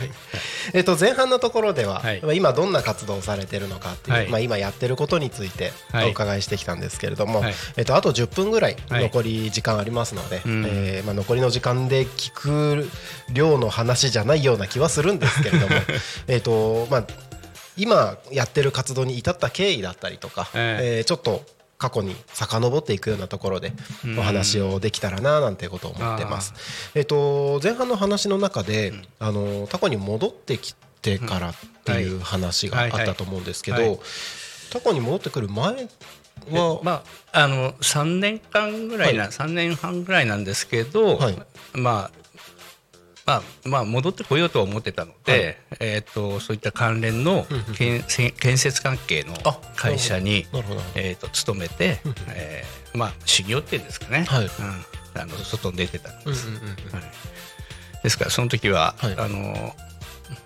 [LAUGHS] えっと前半のところでは、はい。まあ今どんな活動をされてるのかっていう、はい。まあ、今やってることについてはい。お伺いしてきたんですけれども、はい。えっとあと10分ぐらいはい。残り時間ありますので、うん。えーまあ、残りの時間で聞く量の話じゃないような気はするんですけれどもえっとまあ今やってる活動に至った経緯だったりとか、ええ。ーちょっと過去に遡っていくようなところでお話をできたらななんてことを思ってます。えっと前半の話の中で、あのタコに戻ってきてからっていう話があったと思うんですけど、タコに戻ってくる前えは、まああの3年間ぐらいな、はい。3年半ぐらいなんですけど、はい。まあまあまあ戻ってこようとは思ってたので、えー、とそういった関連の建建建設関係のあ会社にえー、と勤めて、えーまあ修行っていうんですかね、はい。うん、あの外に出てたんです、ですからその時は、はい。あの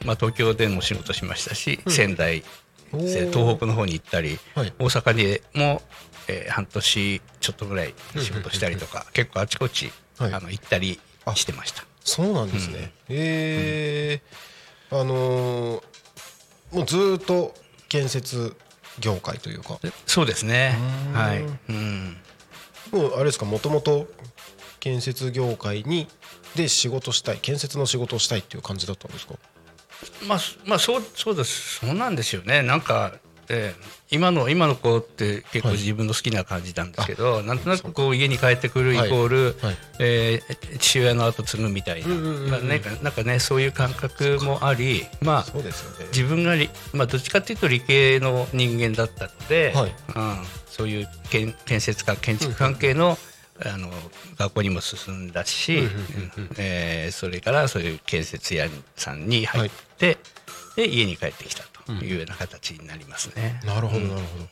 まあ、東京でも仕事しましたし、うん。仙台東北の方に行ったり、はい。大阪でも、えー半年ちょっとぐらい仕事したりとか、結構あちこち、はい。あの行ったりしてました。そうなんですね。えー。あのーもうずーっと建設業界というか、そうですね。うん。はい、うん、もうあれですか？もともと建設業界にで仕事したい建設の仕事をしたいっていう感じだったんですか？まあ、まあそうそうです。そうなんですよね。なんか、えー今の今の子って結構はい。自分の好きな感じなんですけど、なんとなくこう家に帰ってくるイコール、はい。えー父親の後継ぐみたいな,、うんうんうんうん。まあね、なんかねそういう感覚もありまあね。自分が理、まあ、どっちかっていうと理系の人間だったので、はい。うん、そういう建建設家建築関係の,、あの学校にも進んだし、えーそれからそういう建設屋さんに入って、で家に帰ってきた。というような形になりますね。なるほどなるほど。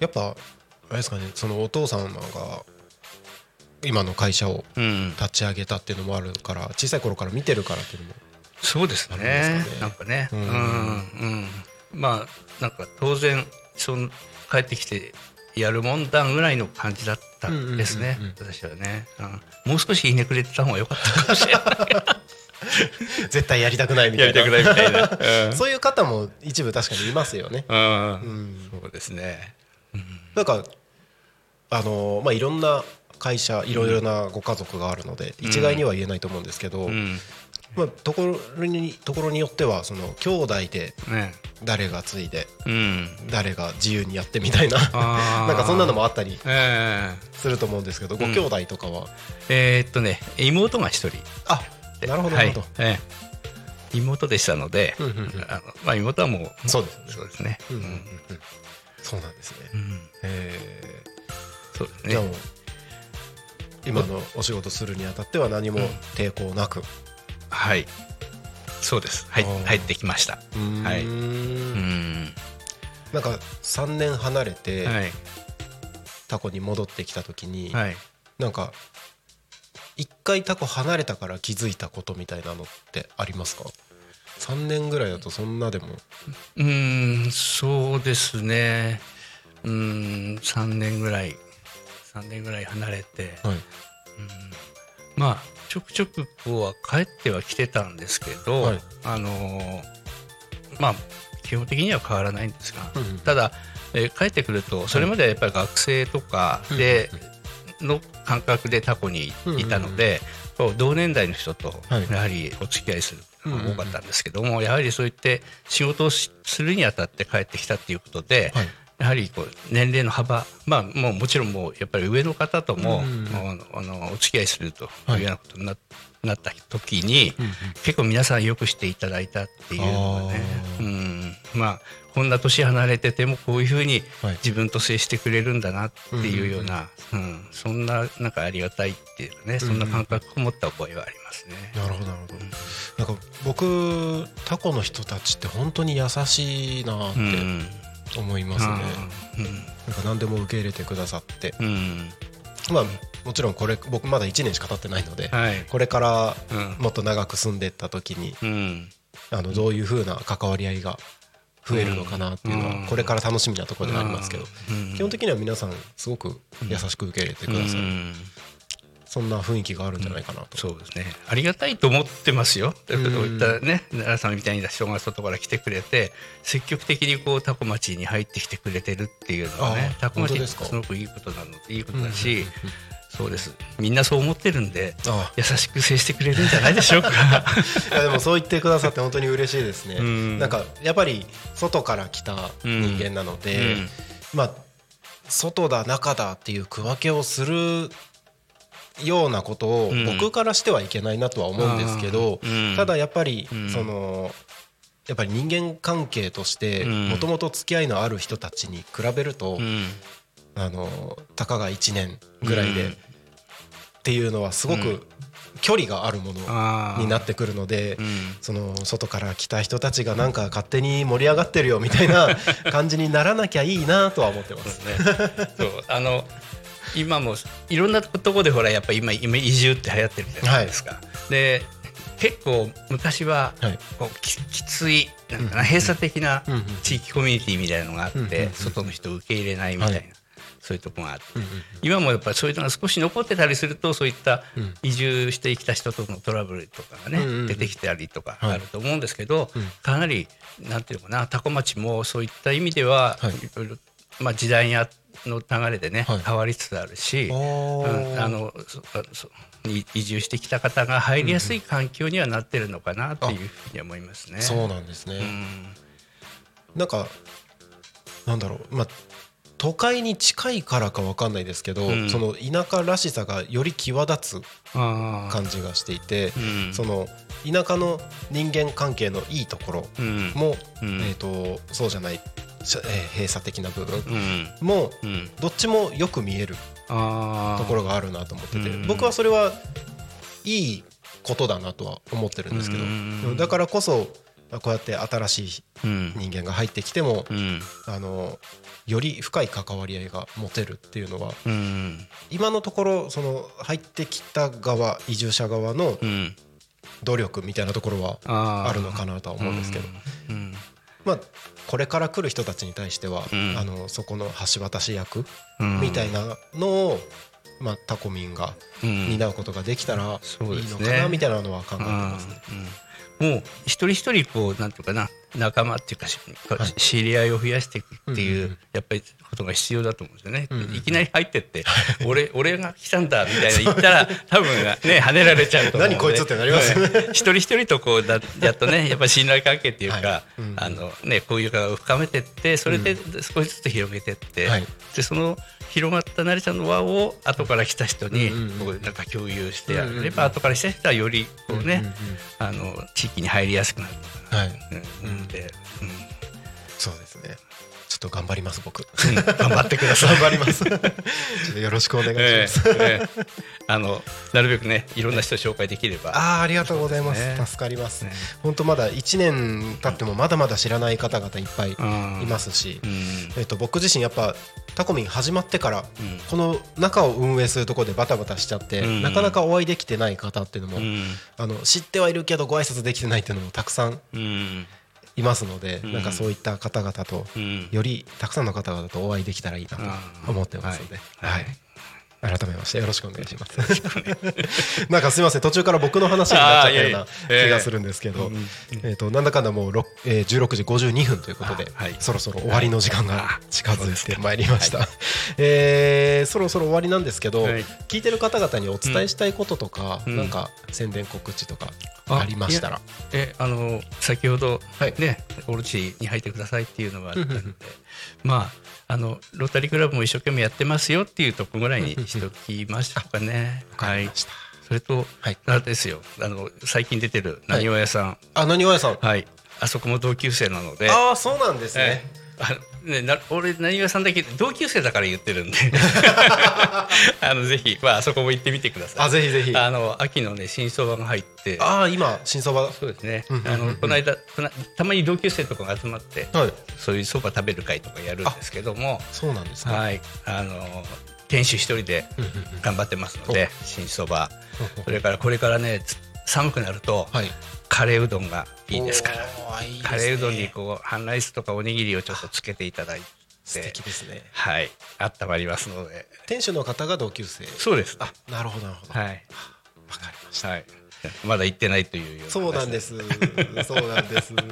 やっぱあれですかねそのお父様が今の会社をうん、立ち上げたっていうのもあるから小さい頃から見てるからっていうのもそうですね。なんかね、ううんんうん、まあなんか当然その帰ってきてやるもんだぐらいの感じだったんですね、うんうんうん。私はね、うん、もう少しひねくれてた方が良かったかもしれない [LAUGHS] 絶対やりたくないみたやいな。りたくないみたいな、[LAUGHS] そういう方も一部確かにいますよね。うん。うん。うんそうですね。なんかあのまあいろんな会社いろいろなご家族があるので、一概には言えないと思うんですけど、うん。まあところにところによってはその兄弟でね。誰が継いでうん。誰が自由にやってみたいな。[LAUGHS] なんかそんなのもあったりえすると思うんですけど、ご兄弟とかは？ええーっとね妹が一人。あなるほどなるほど、はい。ええ。妹でしたので、うんうんうん。あのまあ、妹はもうそうですね。そうですね、うんうんうん。うん。そうなんですね、うん。えそうですね。ーじゃあもう今のお仕事するにあたっては何も抵抗なく、はい。そうです。はい入ってきました。うーん。はい。うん。なんか3年離れてはい。タコに戻ってきた時に、はい。なんか一回タコ離れたから気づいたことみたいなのってありますか？3年ぐらいだとそんなでも。うーんそうですね。うーん3年ぐらい。3年ぐらい離れて、はい。うん。まあちょくちょくこうは帰っては来てたんですけど、はい。あのーまあ基本的には変わらないんですが、うんうんただ、えー帰ってくるとそれまではやっぱり学生とかで、の感覚でタコにいたので、こう同年代の人とはい。やはりお付き合いする多かったんですけども、やはりそういって仕事をしするにあたって帰ってきたっていうことで、はい。やはりこう年齢の幅、まあ、もうもちろんもうやっぱり上の方とも、あのお付き合いするとはい。いうようなことにな,、なった時に、結構皆さんよくしていただいたっていうのがね、うん、まあこんな年離れててもこういうふうにはい。自分と接してくれるんだなっていうような、うんそんななんかありがたいっていうかね、そんな感覚を持った覚えはありますね。なるほどなるほど。なんか僕タコの人たちって本当に優しいなってうん。思いますね、うん。なんか何でも受け入れてくださって。うん。まあもちろんこれ僕まだ1年しか経ってないので、はい。これからうん。もっと長く住んでった時にうん。あのどういう風な関わり合いが増えるのかなっていうのはこれから楽しみなところではありますけど基本的には皆さんすごく優しく受け入れてくださるそんな雰囲気があるんじゃないかなと、そうですね。ありがたいと思ってますよ。こういったね奈良さんみたいに人が外から来てくれて積極的にこうタコ町に入ってきてくれてるっていうのはねタコ町ってすごくいいことなのいいことだし、そうです。みんなそう思ってるんで優しく接してくれるんじゃないでしょうか。[LAUGHS] いやでもそう言ってくださって本当に嬉しいですね、ん。なんかやっぱり外から来た人間なので、うん。うん、まあ外だ中だっていう区分けをするようなことを僕からしてはいけないなとは思うんですけど、ただやっぱりそのやっぱり人間関係としてもともと付き合いのある人たちに比べると、あのたかが1年ぐらいでっていうのはすごく距離があるものになってくるので、その外から来た人たちがなんか勝手に盛り上がってるよみたいな [LAUGHS] 感じにならなきゃいいなとは思ってます。ね。そう。あの今もいろんなとこでほらやっぱり今今移住って流行ってるじゃないですか。はい、で結構昔はこうききついなんかな閉鎖的な地域コミュニティみたいなのがあって外の人を受け入れないみたいな。そういうとこがあって、今もやっぱりそういうのが少し残ってたりするとそういった移住してきた人とのトラブルとかがね、出てきたりとかあると思うんですけど、かなりなんていうのかな多古町もそういった意味では、い。ろいろまあ時代にあの流れでね、変わりつつあるし、うん、あの移住してきた方が入りやすい環境にはなってるのかなっていうふうに思いますね。そうなんですね、うん、なんかなんだろう、まあ、都会に近いからか分かんないですけど、うん、その田舎らしさがより際立つ感じがしていて、うん、その田舎の人間関係のいいところも、うん、えーと、そうじゃない、えー、閉鎖的な部分も、どっちもよく見えるところがあるなと思ってて、僕はそれはいいことだなとは思ってるんですけど、だからこそこうやって新しい人間が入ってきても、あのより深い関わり合いが持てるっていうのは、今のところその入ってきた側移住者側の努力みたいなところはあるのかなとは思うんですけど、まあ、これから来る人たちに対しては、あのそこの橋渡し役みたいなのを、まあ、タコミンが担うことができたらいいのかなみたいなのは考えてますね。もう一人一人こうなんていうかな仲間っていうか知り合いを増やしていくっていうやっぱりことが必要だと思うんですよね。いきなり入ってって俺俺が来たんだみたいな言ったら [LAUGHS] 多分ね跳ねられちゃうと思う何こいつってなります？一人一人とこうだやっとねやっぱり信頼関係っていうかあのねこういうかを深めてってそれで少しずつ広げてってでその広がったなりちゃんの輪を後から来た人にこうなんか共有してやれば後から来た人はよりこうねあの地域に入りやすくなる。はい。うんで、うん、そうですね。ちょっと頑張ります僕、うん、頑張ってください。頑張ります。よろしくお願いします、えーえー、あのなるべくねいろんな人紹介できれば。ああありがとうございます、ね、助かります、ね、本当まだ1年経ってもまだまだ知らない方々いっぱいいますし、うん、えっと、僕自身やっぱタコミン始まってから、この中を運営するところでバタバタしちゃって、なかなかお会いできてない方っていうのも、あの知ってはいるけどご挨拶できてないっていうのもたくさんいますので、なんかそういった方々と、よりたくさんの方々とお会いできたらいいなと思ってますので、はい、改めましてよろしくお願いします。[LAUGHS] なんかすみません途中から僕の話になっちゃったような [LAUGHS] 気がするんですけど、えっとなんだかんだもうえー、16時52分ということで、そろそろ終わりの時間が近づいてまいりました。えそろそろ終わりなんですけど、聞い。てる方々にお伝えしたいこととか、なんか宣伝告知とかありましたら、えあの先ほどね、オルチに入ってくださいっていうのがあったので、まああのロータリークラブも一生懸命やってますよっていうとこぐらいにしときましたかね。はい。それと、はい、あれですよ。あの最近出てるなにわ屋さん。はい、あ、なにわ屋さん。はい。あそこも同級生なので。ああ、そうなんですね。あね、な俺何がさんだけ同級生だから言ってるんで。[LAUGHS] あのぜひ、まあ、あそこも行ってみてください。あぜひぜひ。あの秋のね新相場が入って。ああ今新相場そうですね、あのこの間たまに同級生とかが集まって、はい、そういうそば食べる会とかやるんですけども。そうなんですねはい。あの店主一人で頑張ってますので新そばそれからこれからね寒くなると、はい。カレーうどんがいいですか？らね。カレーうどんにこう半ライスとかおにぎりをちょっとつけていただいて。素敵ですね。はい。温まりますので。店主の方が同級生。そうです。あなるほどなるほど。はい。わかりました。はい [LAUGHS] まだ行ってないというような。そうなんです。[LAUGHS] そうなんです。[LAUGHS]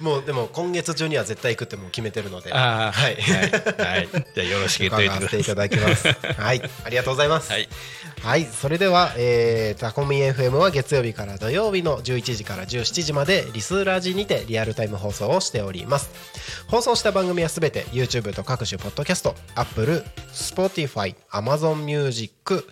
もうでも今月中には絶対行くってもう決めてるので。はい。はい、はい、じゃあよろしく伺わせていただきます。はい。ありがとうございます。はい。はい、それでは、えー、タコミ FM は月曜日から土曜日の11時から17時までリスラジにてリアルタイム放送をしております。放送した番組はすべて YouTube と各種ポッドキャスト Apple、Spotify、Amazon Music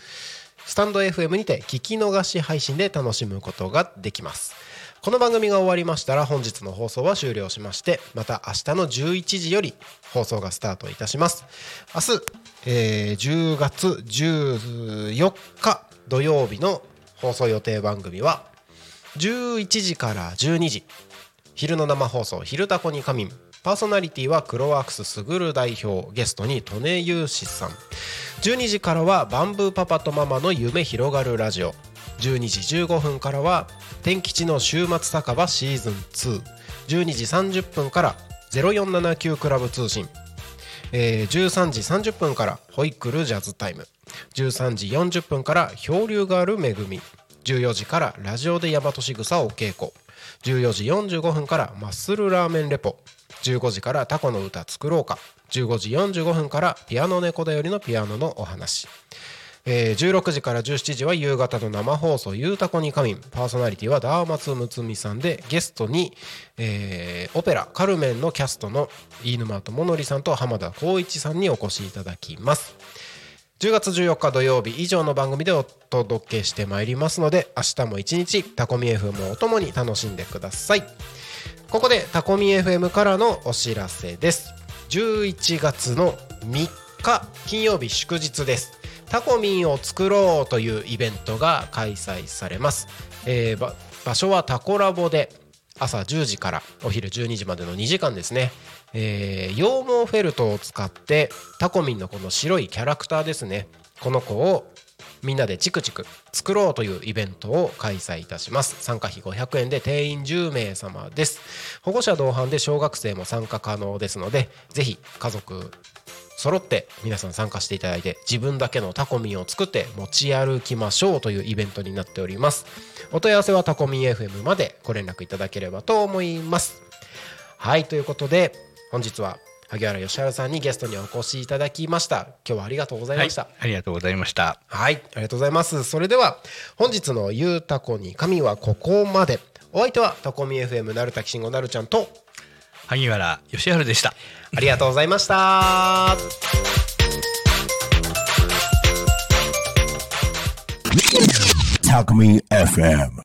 スタンド FM にて聞き逃し配信で楽しむことができます。この番組が終わりましたら本日の放送は終了しましてまた明日の11時より放送がスタートいたします。明日、えー10月14日土曜日の放送予定番組は11時から12時。昼の生放送「昼タコに仮眠」パーソナリティはクロワークスすぐる代表ゲストに利根雄志さん。12時からはバンブーパパとママの夢広がるラジオ。12時15分からは天吉の週末酒場シーズン2 12時30分から0479クラブ通信。えー13時30分からホイックルジャズタイム。13時40分から漂流がある恵み。14時からラジオで大和しぐさお稽古。14時45分からマッスルラーメンレポ。15時からタコの歌作ろうか。15時45分からピアノ猫だよりのピアノのお話。えー16時から17時は夕方の生放送「ゆうたこに仮眠」パーソナリティはダーマツムツミさんでゲストに、えーオペラ「カルメン」のキャストの飯沼智則さんと浜田光一さんにお越しいただきます。10月14日土曜日以上の番組でお届けしてまいりますので明日も一日タコミ FM をお供に楽しんでください。ここでタコミ FM からのお知らせです。11月の3日金曜日祝日です。タコミンを作ろうというイベントが開催されます、えー場所はタコラボで朝10時からお昼12時までの2時間ですね、えー羊毛フェルトを使ってタコミンのこの白いキャラクターですね。この子をみんなでチクチク作ろうというイベントを開催いたします。参加費500円で定員10名様です。保護者同伴で小学生も参加可能ですのでぜひ家族揃って皆さん参加していただいて自分だけのタコミンを作って持ち歩きましょうというイベントになっております。お問い合わせはタコミン FM までご連絡いただければと思います。はいということで本日は萩原義晴さんにゲストにお越しいただきました今日はありがとうございました、はい、ありがとうございましたはい、ありがとうございます。それでは本日のゆうたこに神はここまで。お相手はタコミ FM なるたきしんごなるちゃんと萩原義治でしたありがとうございました。Talk Me FM.